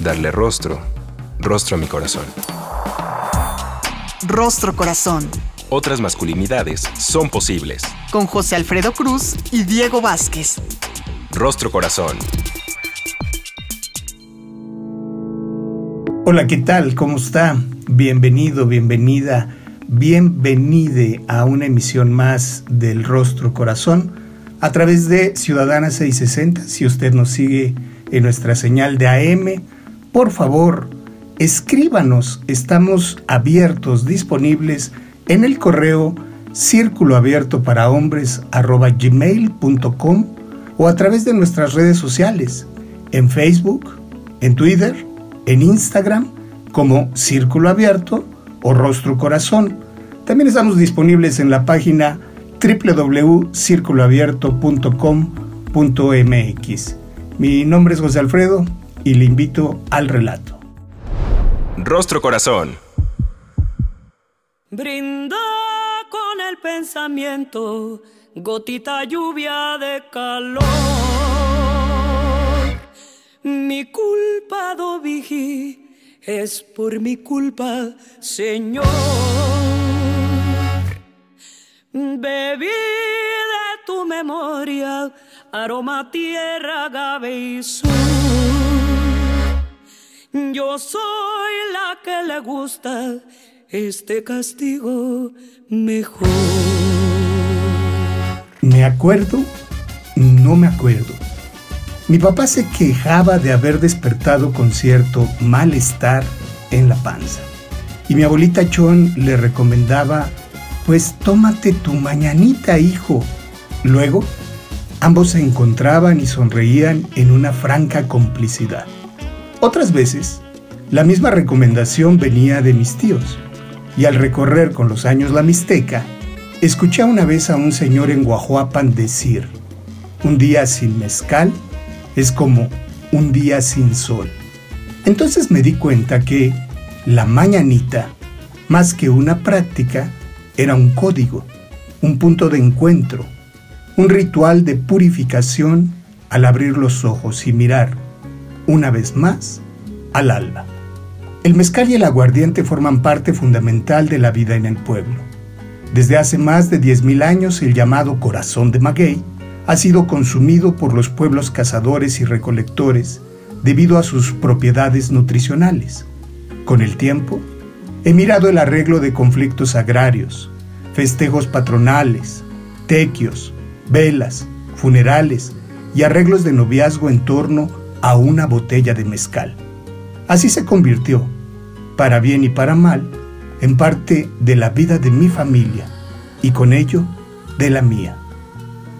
Darle rostro, rostro a mi corazón. Rostro Corazón. Otras masculinidades son posibles. Con José Alfredo Cruz y Diego Vázquez. Rostro Corazón. Hola, ¿qué tal? ¿Cómo está? Bienvenido, bienvenida, bienvenide a una emisión más del Rostro Corazón a través de Ciudadana 660. Si usted nos sigue en nuestra señal de AM, por favor, escríbanos. Estamos abiertos, disponibles en el correo círculo abierto para hombres gmail.com o a través de nuestras redes sociales, en Facebook, en Twitter, en Instagram como Círculo Abierto o Rostro Corazón. También estamos disponibles en la página www.circuloabierto.com.mx. Mi nombre es José Alfredo y le invito al relato. Rostro Corazón. Brinda con el pensamiento, gotita lluvia de calor. Mi culpa, do es por mi culpa, Señor. Bebí de tu memoria, aroma, tierra, agave y sur. Yo soy la que le gusta este castigo mejor. ¿Me acuerdo? No me acuerdo. Mi papá se quejaba de haber despertado con cierto malestar en la panza. Y mi abuelita Chon le recomendaba, pues tómate tu mañanita, hijo. Luego, ambos se encontraban y sonreían en una franca complicidad. Otras veces, la misma recomendación venía de mis tíos. Y al recorrer con los años la Mixteca, escuché una vez a un señor en Guajuapan decir, un día sin mezcal, es como un día sin sol. Entonces me di cuenta que la mañanita, más que una práctica, era un código, un punto de encuentro, un ritual de purificación al abrir los ojos y mirar, una vez más, al alba. El mezcal y el aguardiente forman parte fundamental de la vida en el pueblo. Desde hace más de 10.000 años el llamado corazón de maguey ha sido consumido por los pueblos cazadores y recolectores debido a sus propiedades nutricionales. Con el tiempo, he mirado el arreglo de conflictos agrarios, festejos patronales, tequios, velas, funerales y arreglos de noviazgo en torno a una botella de mezcal. Así se convirtió, para bien y para mal, en parte de la vida de mi familia y con ello de la mía.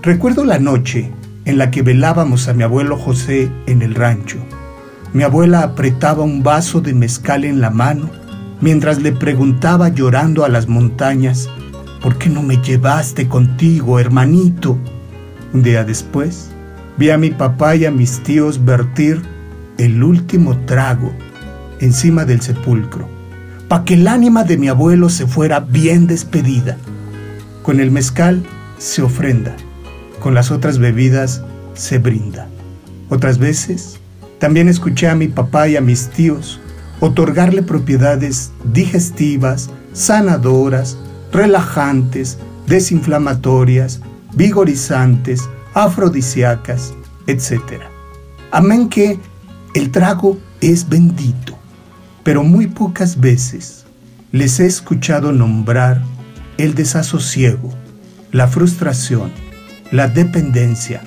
Recuerdo la noche en la que velábamos a mi abuelo José en el rancho. Mi abuela apretaba un vaso de mezcal en la mano mientras le preguntaba llorando a las montañas, ¿por qué no me llevaste contigo, hermanito? Un día después, vi a mi papá y a mis tíos vertir el último trago encima del sepulcro, para que el ánima de mi abuelo se fuera bien despedida. Con el mezcal se ofrenda con las otras bebidas se brinda. Otras veces, también escuché a mi papá y a mis tíos otorgarle propiedades digestivas, sanadoras, relajantes, desinflamatorias, vigorizantes, afrodisíacas, etc. Amén que el trago es bendito, pero muy pocas veces les he escuchado nombrar el desasosiego, la frustración, la dependencia,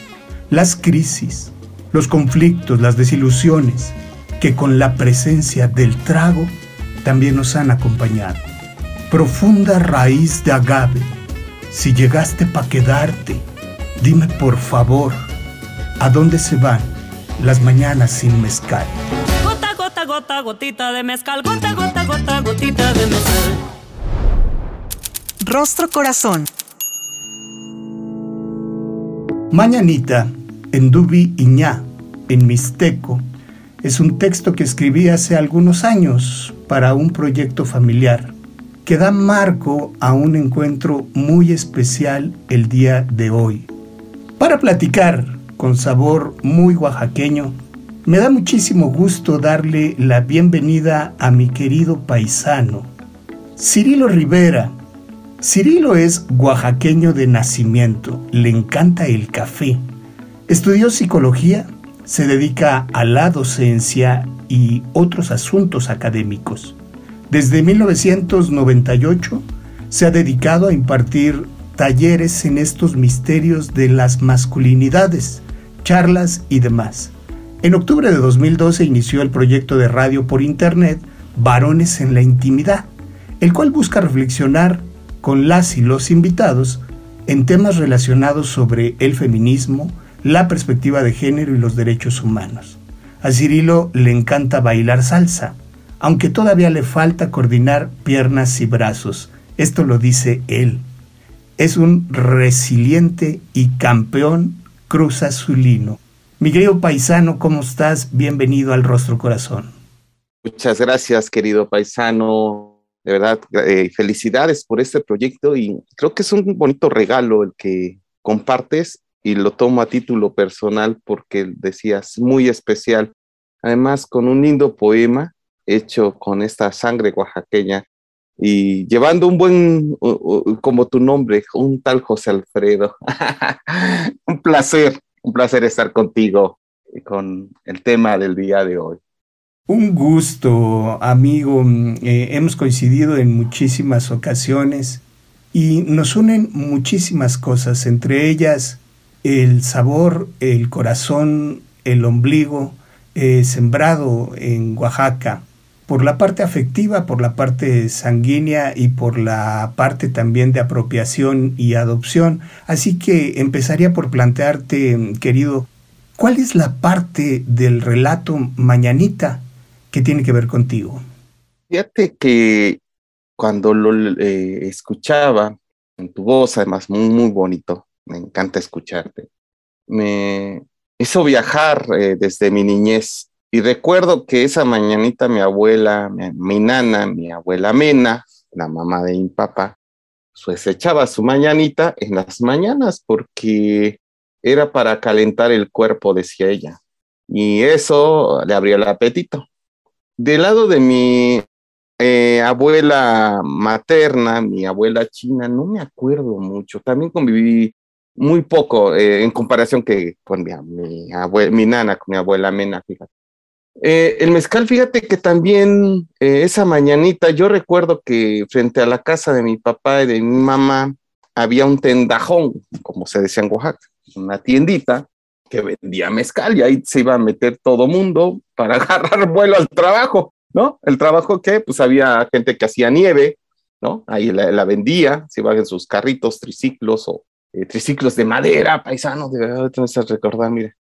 las crisis, los conflictos, las desilusiones, que con la presencia del trago también nos han acompañado. Profunda raíz de agave, si llegaste para quedarte, dime por favor, ¿a dónde se van las mañanas sin mezcal? Gota, Gota, gota, gotita de mezcal, gota, gota, gota, gotita de mezcal. Rostro Corazón. Mañanita, en Dubi Iñá, en Mixteco, es un texto que escribí hace algunos años para un proyecto familiar que da marco a un encuentro muy especial el día de hoy. Para platicar con sabor muy oaxaqueño, me da muchísimo gusto darle la bienvenida a mi querido paisano, Cirilo Rivera. Cirilo es oaxaqueño de nacimiento, le encanta el café. Estudió psicología, se dedica a la docencia y otros asuntos académicos. Desde 1998 se ha dedicado a impartir talleres en estos misterios de las masculinidades, charlas y demás. En octubre de 2012 inició el proyecto de radio por internet Varones en la Intimidad, el cual busca reflexionar con las y los invitados en temas relacionados sobre el feminismo, la perspectiva de género y los derechos humanos. A Cirilo le encanta bailar salsa, aunque todavía le falta coordinar piernas y brazos. Esto lo dice él. Es un resiliente y campeón cruz azulino. Mi querido paisano, ¿cómo estás? Bienvenido al Rostro Corazón. Muchas gracias, querido paisano. De verdad, eh, felicidades por este proyecto y creo que es un bonito regalo el que compartes y lo tomo a título personal porque decías muy especial. Además, con un lindo poema hecho con esta sangre oaxaqueña y llevando un buen, como tu nombre, un tal José Alfredo. un placer, un placer estar contigo con el tema del día de hoy. Un gusto, amigo. Eh, hemos coincidido en muchísimas ocasiones y nos unen muchísimas cosas, entre ellas el sabor, el corazón, el ombligo, eh, sembrado en Oaxaca por la parte afectiva, por la parte sanguínea y por la parte también de apropiación y adopción. Así que empezaría por plantearte, querido, ¿cuál es la parte del relato Mañanita que tiene que ver contigo? Fíjate que cuando lo eh, escuchaba en tu voz, además muy, muy bonito, me encanta escucharte, me hizo viajar eh, desde mi niñez y recuerdo que esa mañanita mi abuela, mi, nana, mi abuela Mena, la mamá de mi papá, pues echaba su mañanita en las mañanas porque era para calentar el cuerpo, decía ella. Y eso le abría el apetito. Del lado de mi eh, abuela materna, mi abuela china, no me acuerdo mucho. También conviví muy poco eh, en comparación que con mi, mi, mi nana, con mi abuela Mena, fíjate. Eh, el mezcal, fíjate que también eh, esa mañanita, yo recuerdo que frente a la casa de mi papá y de mi mamá había un tendajón, como se decía en Oaxaca, una tiendita que vendía mezcal y ahí se iba a meter todo mundo para agarrar vuelo al trabajo, ¿no? El trabajo que, pues había gente que hacía nieve, ¿no? Ahí la, vendía, se iban en sus carritos, triciclos o eh, triciclos de madera, paisanos, de verdad, te recordar, mire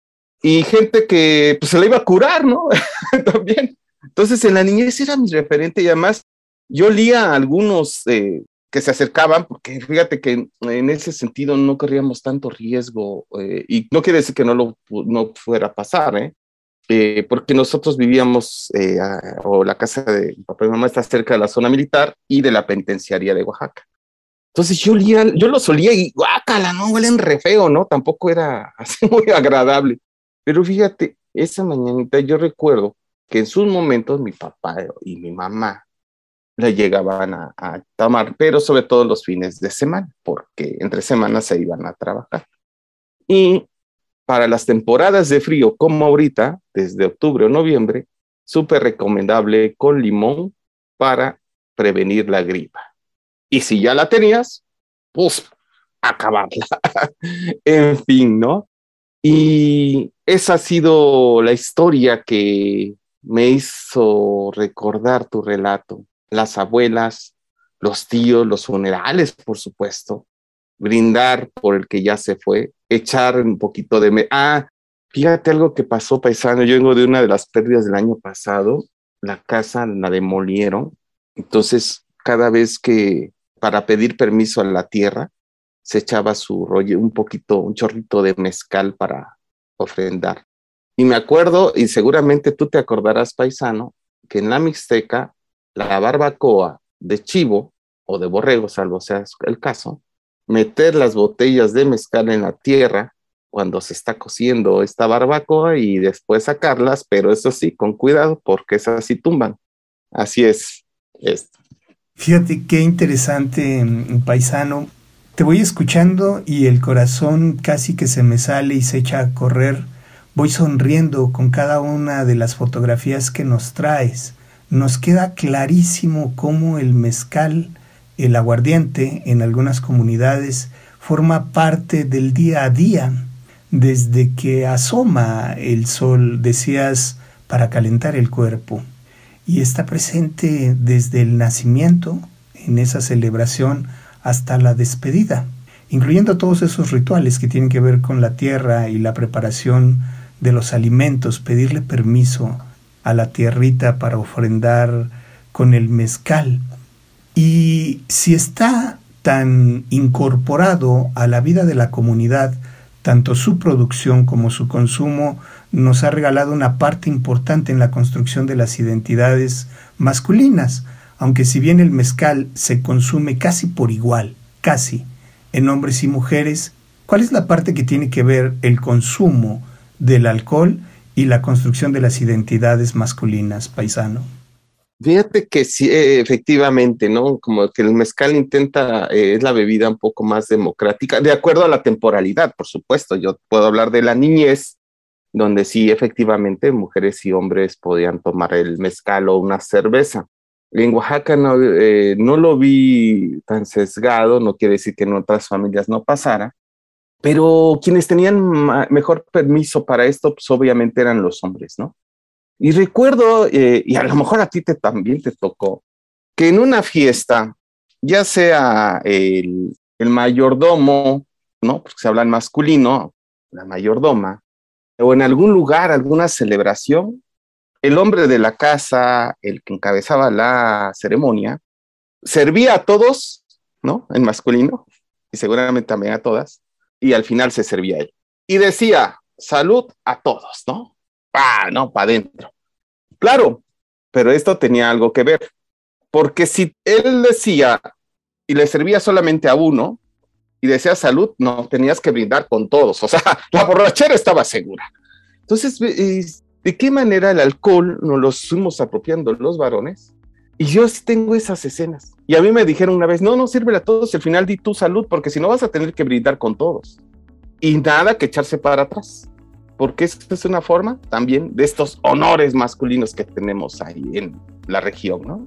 y gente que pues, se la iba a curar, ¿no? También. Entonces, en la niñez era mi referente y además yo leía a algunos eh, que se acercaban, porque fíjate que en ese sentido no corríamos tanto riesgo eh, y no quiere decir que no lo no fuera a pasar, ¿eh? eh porque nosotros vivíamos, o la casa de papá y mamá está cerca de la zona militar y de la penitenciaría de Oaxaca. Entonces yo, leía, yo lo solía y guácala, no huelen re feo, ¿no? Tampoco era así muy agradable. Pero fíjate, esa mañanita yo recuerdo que en sus momentos mi papá y mi mamá la llegaban a, tomar, pero sobre todo los fines de semana, porque entre semanas se iban a trabajar. Y para las temporadas de frío, como ahorita, desde octubre o noviembre, súper recomendable con limón para prevenir la gripa. Y si ya la tenías, pues acabarla. en fin, ¿no? Y esa ha sido la historia que me hizo recordar tu relato. Las abuelas, los tíos, los funerales, por supuesto. Brindar por el que ya se fue, echar un poquito de... Ah, fíjate algo que pasó, paisano. Yo vengo de una de las pérdidas del año pasado la casa la demolieron. Entonces, cada vez que para pedir permiso a la tierra, se echaba su rollo, un poquito, un chorrito de mezcal para ofrendar. Y me acuerdo, y seguramente tú te acordarás, paisano, que en la Mixteca, la barbacoa de chivo o de borrego, salvo sea el caso, meter las botellas de mezcal en la tierra cuando se está cociendo esta barbacoa y después sacarlas, pero eso sí, con cuidado, porque esas sí tumban. Así es esto. Fíjate qué interesante, mm, paisano. Te voy escuchando y el corazón casi que se me sale y se echa a correr. Voy sonriendo con cada una de las fotografías que nos traes. Nos queda clarísimo cómo el mezcal, el aguardiente, en algunas comunidades, forma parte del día a día. Desde que asoma el sol, decías, para calentar el cuerpo y está presente desde el nacimiento, en esa celebración, hasta la despedida, incluyendo todos esos rituales que tienen que ver con la tierra y la preparación de los alimentos, pedirle permiso a la tierrita para ofrendar con el mezcal. Y si está tan incorporado a la vida de la comunidad, tanto su producción como su consumo nos ha regalado una parte importante en la construcción de las identidades masculinas, aunque si bien el mezcal se consume casi por igual, casi, en hombres y mujeres, ¿cuál es la parte que tiene que ver el consumo del alcohol y la construcción de las identidades masculinas, paisano? Fíjate que sí, eh, efectivamente, ¿no? Como que el mezcal intenta, eh, es la bebida un poco más democrática, de acuerdo a la temporalidad, por supuesto. Yo puedo hablar de la niñez, donde sí, efectivamente, mujeres y hombres podían tomar el mezcal o una cerveza. En Oaxaca no, eh, no lo vi tan sesgado, no quiere decir que en otras familias no pasara, pero quienes tenían mejor permiso para esto, pues obviamente eran los hombres, ¿no? Y recuerdo, eh, y a lo mejor a ti te, también te tocó, que en una fiesta, ya sea el, el mayordomo, ¿no? Porque se habla en masculino, la mayordoma, o en algún lugar, alguna celebración, el hombre de la casa, el que encabezaba la ceremonia, servía a todos, ¿no? En masculino, y seguramente también a todas, y al final se servía él. Y decía, salud a todos, ¿no? ¡Ah, no! Para adentro. Claro, pero esto tenía algo que ver, porque si él decía y le servía solamente a uno y decía salud, no, tenías que brindar con todos, o sea, la borrachera estaba segura. Entonces, ¿de qué manera el alcohol nos lo fuimos apropiando los varones? Y yo sí tengo esas escenas. Y a mí me dijeron una vez, no, no sirve a todos, al final di tu salud, porque si no vas a tener que brindar con todos. Y nada que echarse para atrás porque esta es una forma también de estos honores masculinos que tenemos ahí en la región, ¿no?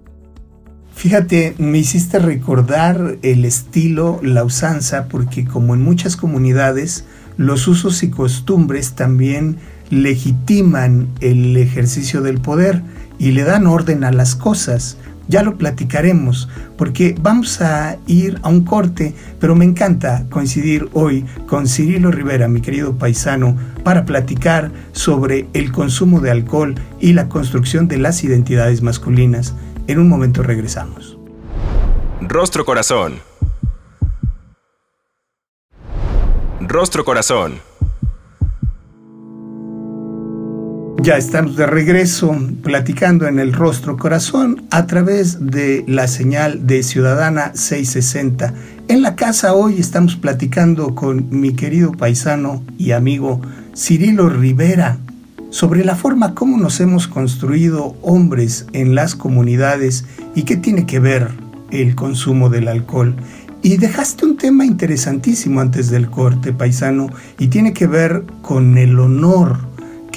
Fíjate, me hiciste recordar el estilo, la usanza, porque como en muchas comunidades, los usos y costumbres también legitiman el ejercicio del poder y le dan orden a las cosas. Ya lo platicaremos, porque vamos a ir a un corte, pero me encanta coincidir hoy con Cirilo Rivera, mi querido paisano, para platicar sobre el consumo de alcohol y la construcción de las identidades masculinas. En un momento regresamos. Rostro Corazón. Rostro Corazón. Ya estamos de regreso platicando en el rostro corazón a través de la señal de Ciudadana 660. En la casa hoy estamos platicando con mi querido paisano y amigo Cirilo Rivera sobre la forma como nos hemos construido hombres en las comunidades y qué tiene que ver el consumo del alcohol. Y dejaste un tema interesantísimo antes del corte, paisano, y tiene que ver con el honor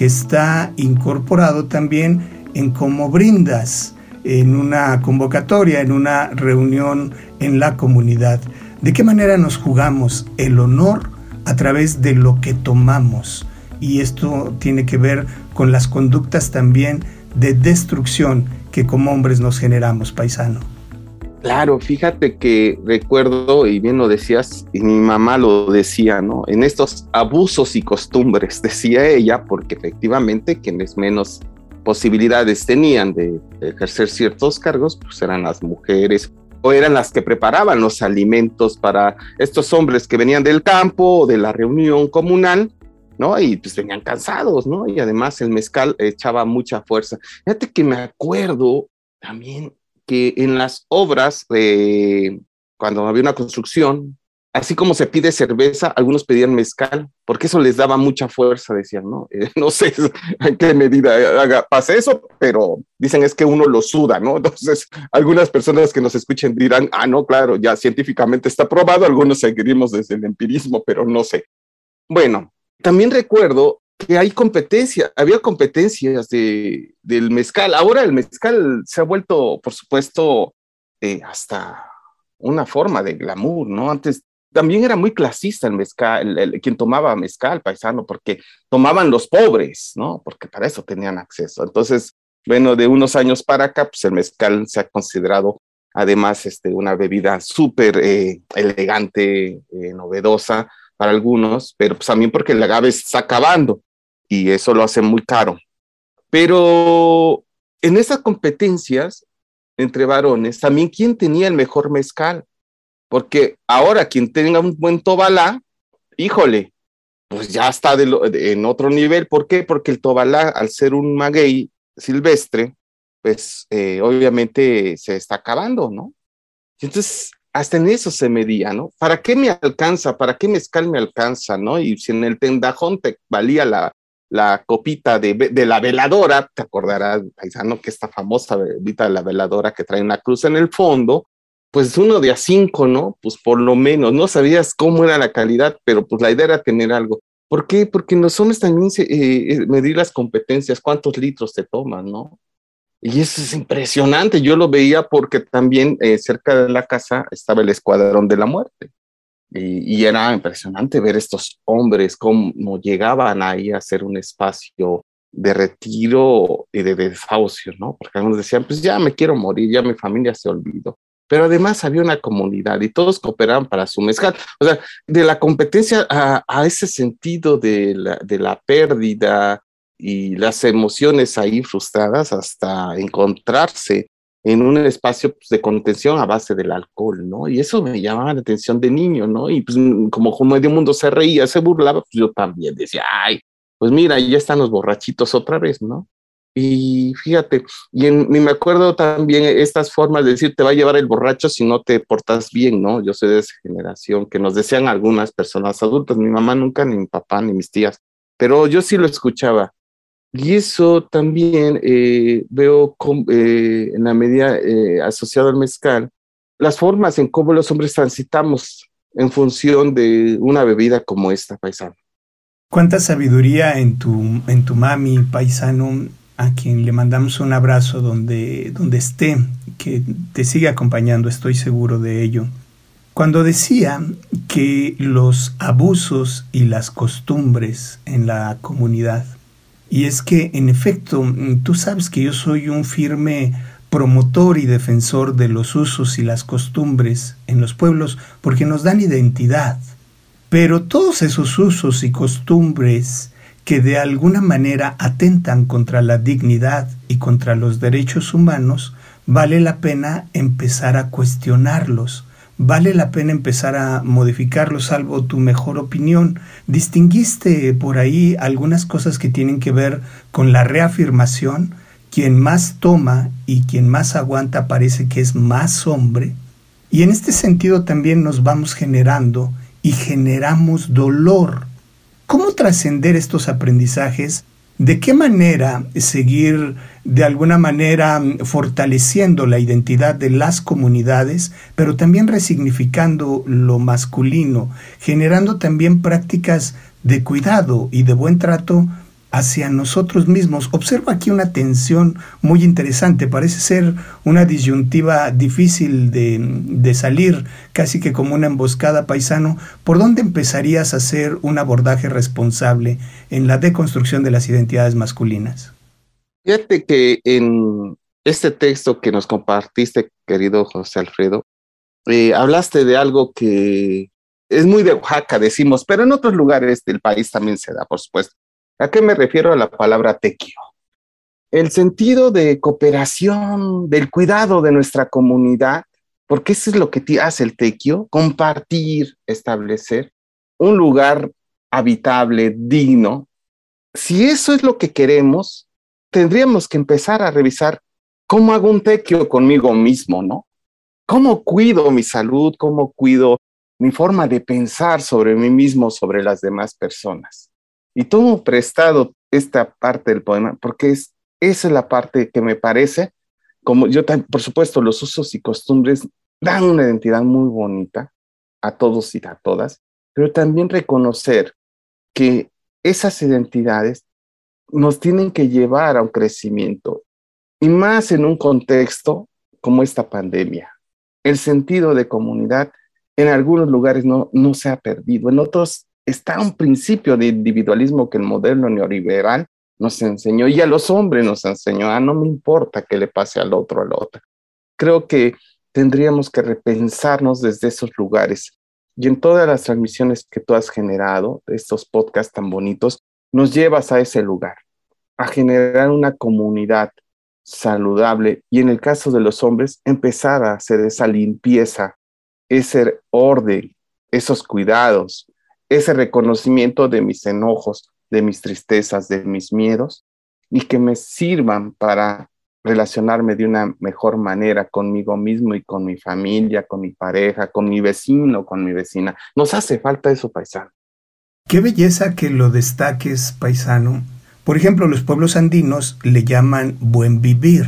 está incorporado también en cómo brindas en una convocatoria, en una reunión en la comunidad. ¿De qué manera nos jugamos el honor a través de lo que tomamos? Y esto tiene que ver con las conductas también de destrucción que como hombres nos generamos, paisano. Claro, fíjate que recuerdo, y bien lo decías, y mi mamá lo decía, ¿no? En estos abusos y costumbres, decía ella, porque efectivamente quienes menos posibilidades tenían de, ejercer ciertos cargos, pues eran las mujeres o eran las que preparaban los alimentos para estos hombres que venían del campo o de la reunión comunal, ¿no? Y pues venían cansados, ¿no? Y además el mezcal echaba mucha fuerza. Fíjate que me acuerdo también que en las obras, eh, cuando había una construcción, así como se pide cerveza, algunos pedían mezcal, porque eso les daba mucha fuerza, decían, ¿no? Eh, no sé en qué medida haga, pasa eso, pero dicen es que uno lo suda, ¿no? Entonces, algunas personas que nos escuchen dirán, ah, no, claro, ya científicamente está probado, algunos seguiremos desde el empirismo, pero no sé. Bueno, también recuerdo que hay competencia, había competencias de, del mezcal. Ahora el mezcal se ha vuelto, por supuesto, eh, hasta una forma de glamour, ¿no? Antes también era muy clasista el mezcal, el, quien tomaba mezcal paisano, porque tomaban los pobres, ¿no? Porque para eso tenían acceso. Entonces, bueno, de unos años para acá, pues el mezcal se ha considerado además este, una bebida súper eh, elegante, eh, novedosa para algunos, pero pues también porque el agave está acabando y eso lo hace muy caro. Pero en esas competencias entre varones, también quién tenía el mejor mezcal, porque ahora quien tenga un buen tobalá, híjole, pues ya está en otro nivel. ¿Por qué? Porque el tobalá, al ser un maguey silvestre, pues eh, obviamente se está acabando, ¿no? Entonces, hasta en eso se medía, ¿no? ¿Para qué me alcanza? ¿Para qué mezcal me alcanza, no? Y si en el tendajón te valía la, la copita de, de, la veladora, te acordarás, paisano, que esta famosa bebita de la veladora que trae una cruz en el fondo, pues uno de a cinco, ¿no? Pues por lo menos, no sabías cómo era la calidad, pero pues la idea era tener algo. ¿Por qué? Porque en los hombres también se, eh, eh, medir las competencias, cuántos litros te toman, ¿no? Y eso es impresionante. Yo lo veía porque también eh, cerca de la casa estaba el Escuadrón de la Muerte. Y, era impresionante ver estos hombres cómo llegaban ahí a hacer un espacio de retiro y de desahucio, ¿no? Porque algunos decían, pues ya me quiero morir, ya mi familia se olvidó. Pero además había una comunidad y todos cooperaban para su mezcal. O sea, de la competencia a, a ese sentido de la, de la pérdida y las emociones ahí frustradas hasta encontrarse en un espacio pues, de contención a base del alcohol, ¿no? Y eso me llamaba la atención de niño, ¿no? Y pues como medio mundo se reía, se burlaba, pues yo también decía, ay, pues mira, ya están los borrachitos otra vez, ¿no? Y fíjate, y, en, me acuerdo también estas formas de decir, te va a llevar el borracho si no te portas bien, ¿no? Yo soy de esa generación que nos decían algunas personas adultas, mi mamá nunca, ni mi papá, ni mis tías, pero yo sí lo escuchaba. Y eso también eh, veo eh, en la medida eh, asociada al mezcal, las formas en cómo los hombres transitamos en función de una bebida como esta, paisano. Cuánta sabiduría en tu, en tu mami, paisano, a quien le mandamos un abrazo donde, donde esté, que te sigue acompañando, estoy seguro de ello. Cuando decía que los abusos y las costumbres en la comunidad y es que, en efecto, mm, tú sabes que yo soy un firme promotor y defensor de los usos y las costumbres en los pueblos porque nos dan identidad. Pero todos esos usos y costumbres que de alguna manera atentan contra la dignidad y contra los derechos humanos, vale la pena empezar a cuestionarlos, vale la pena empezar a modificarlo, salvo tu mejor opinión. Distinguiste por ahí algunas cosas que tienen que ver con la reafirmación. Quien más toma y quien más aguanta parece que es más hombre. Y en este sentido también nos vamos generando y generamos dolor. ¿Cómo trascender estos aprendizajes ¿De qué manera seguir de alguna manera fortaleciendo la identidad de las comunidades, pero también resignificando lo masculino, generando también prácticas de cuidado y de buen trato hacia nosotros mismos. Observo aquí una tensión muy interesante, parece ser una disyuntiva difícil de, de, salir, casi que como una emboscada paisano. ¿Por dónde empezarías a hacer un abordaje responsable en la deconstrucción de las identidades masculinas? Fíjate que en este texto que nos compartiste, querido José Alfredo, eh, hablaste de algo que es muy de Oaxaca, decimos, pero en otros lugares del país también se da, por supuesto ¿A qué me refiero a la palabra tequio? el sentido de cooperación, del cuidado de nuestra comunidad, porque eso es lo que hace el tequio, compartir, establecer un lugar habitable, digno. Si eso es lo que queremos, tendríamos que empezar a revisar cómo hago un tequio conmigo mismo, ¿no? ¿Cómo cuido mi salud? ¿Cómo cuido mi forma de pensar sobre mí mismo, sobre las demás personas? Y tomo prestado esta parte del poema porque es, esa es la parte que me parece, como yo, por supuesto, los usos y costumbres dan una identidad muy bonita a todos y a todas, pero también reconocer que esas identidades nos tienen que llevar a un crecimiento y más en un contexto como esta pandemia. El sentido de comunidad en algunos lugares no, no se ha perdido, en otros está un principio de individualismo que el moderno neoliberal nos enseñó y a los hombres nos enseñó, ah, no me importa qué le pase al otro, al otro. Creo que tendríamos que repensarnos desde esos lugares. Y en todas las transmisiones que tú has generado, estos podcasts tan bonitos, nos llevas a ese lugar, a generar una comunidad saludable y en el caso de los hombres, empezar a hacer esa limpieza, ese orden, esos cuidados, ese reconocimiento de mis enojos, de mis tristezas, de mis miedos y que me sirvan para relacionarme de una mejor manera conmigo mismo y con mi familia, con mi pareja, con mi vecino, con mi vecina. Nos hace falta eso, paisano. Qué belleza que lo destaques, paisano. Por ejemplo, los pueblos andinos le llaman buen vivir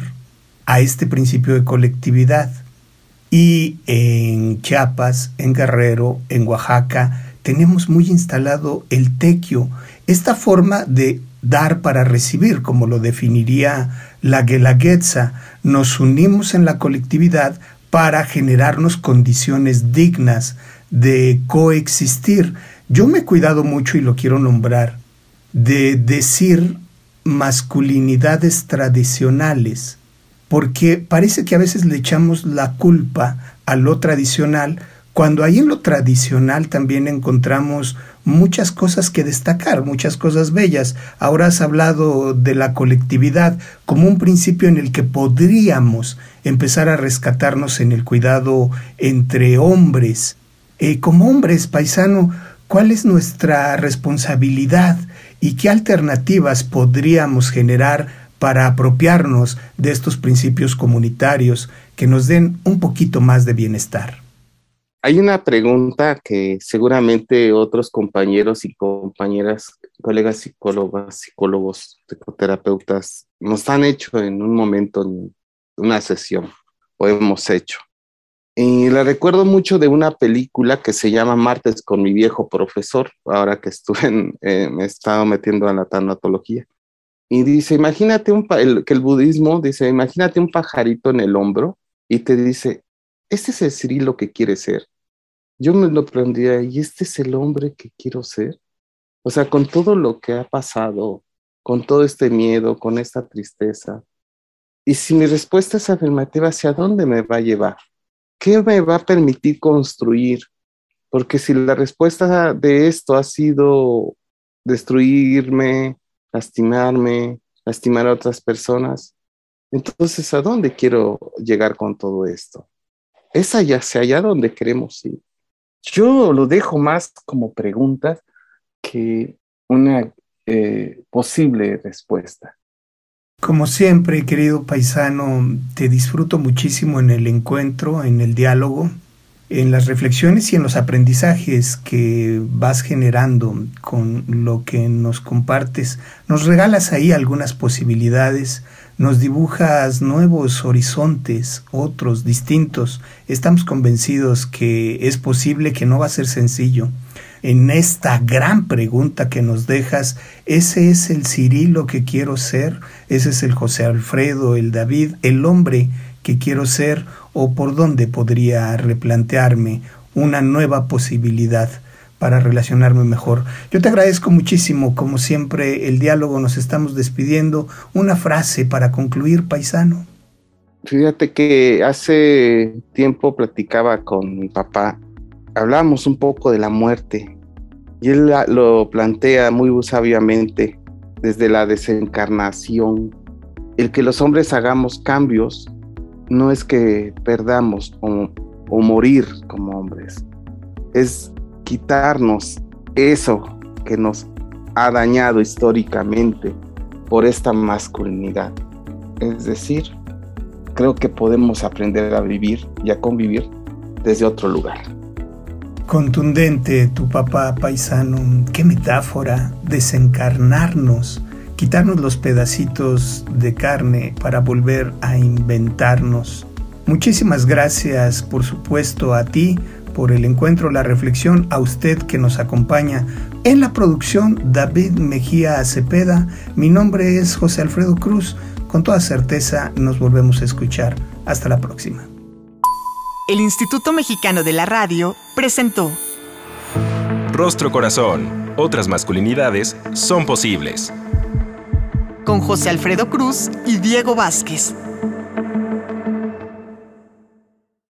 a este principio de colectividad. Y en Chiapas, en Guerrero, en Oaxaca, tenemos muy instalado el tequio, esta forma de dar para recibir, como lo definiría la Guelaguetza, nos unimos en la colectividad para generarnos condiciones dignas de coexistir. Yo me he cuidado mucho y lo quiero nombrar de decir masculinidades tradicionales, porque parece que a veces le echamos la culpa a lo tradicional, cuando ahí en lo tradicional también encontramos muchas cosas que destacar, muchas cosas bellas. Ahora has hablado de la colectividad como un principio en el que podríamos empezar a rescatarnos en el cuidado entre hombres. Eh, como hombres, paisano, ¿cuál es nuestra responsabilidad y qué alternativas podríamos generar para apropiarnos de estos principios comunitarios que nos den un poquito más de bienestar? Hay una pregunta que seguramente otros compañeros y compañeras, colegas psicólogas, psicólogos, psicoterapeutas nos han hecho en un momento, en una sesión, o hemos hecho. Y la recuerdo mucho de una película que se llama Martes con mi viejo profesor, ahora que estuve en, eh, me he estado metiendo en la tanatología. Y dice, imagínate un, que el budismo dice, imagínate un pajarito en el hombro y te dice, este es el Cirilo que quiere ser yo me lo prendía y este es el hombre que quiero ser. O sea, con todo lo que ha pasado, con todo este miedo, con esta tristeza. Y si mi respuesta es afirmativa, ¿hacia dónde me va a llevar? ¿Qué me va a permitir construir? Porque si la respuesta de esto ha sido destruirme, lastimarme, lastimar a otras personas, entonces ¿a dónde quiero llegar con todo esto? Es allá, hacia allá donde queremos ir. Yo lo dejo más como pregunta que una eh, posible respuesta. Como siempre, querido paisano, te disfruto muchísimo en el encuentro, en el diálogo, en las reflexiones y en los aprendizajes que vas generando con lo que nos compartes. Nos regalas ahí algunas posibilidades nos dibujas nuevos horizontes, otros distintos. Estamos convencidos que es posible, que no va a ser sencillo. En esta gran pregunta que nos dejas, ¿ese es el Cirilo que quiero ser? ¿Ese es el José Alfredo, el David, el hombre que quiero ser? ¿O por dónde podría replantearme una nueva posibilidad? Para relacionarme mejor. Yo te agradezco muchísimo, como siempre, el diálogo, nos estamos despidiendo. Una frase para concluir, paisano. Fíjate que hace tiempo platicaba con mi papá, hablamos un poco de la muerte y él lo plantea muy sabiamente desde la desencarnación. el que los hombres hagamos cambios no es que perdamos o, morir como hombres, es quitarnos eso que nos ha dañado históricamente por esta masculinidad. Es decir, creo que podemos aprender a vivir y a convivir desde otro lugar. Contundente tu papá paisano, qué metáfora, desencarnarnos, quitarnos los pedacitos de carne para volver a inventarnos. Muchísimas gracias, por supuesto, a ti por el encuentro, la reflexión, a usted que nos acompaña. En la producción, David Mejía Cepeda. Mi nombre es José Alfredo Cruz. Con toda certeza nos volvemos a escuchar. Hasta la próxima. El Instituto Mexicano de la Radio presentó Rostro Corazón. Otras masculinidades son posibles. con José Alfredo Cruz y Diego Vázquez.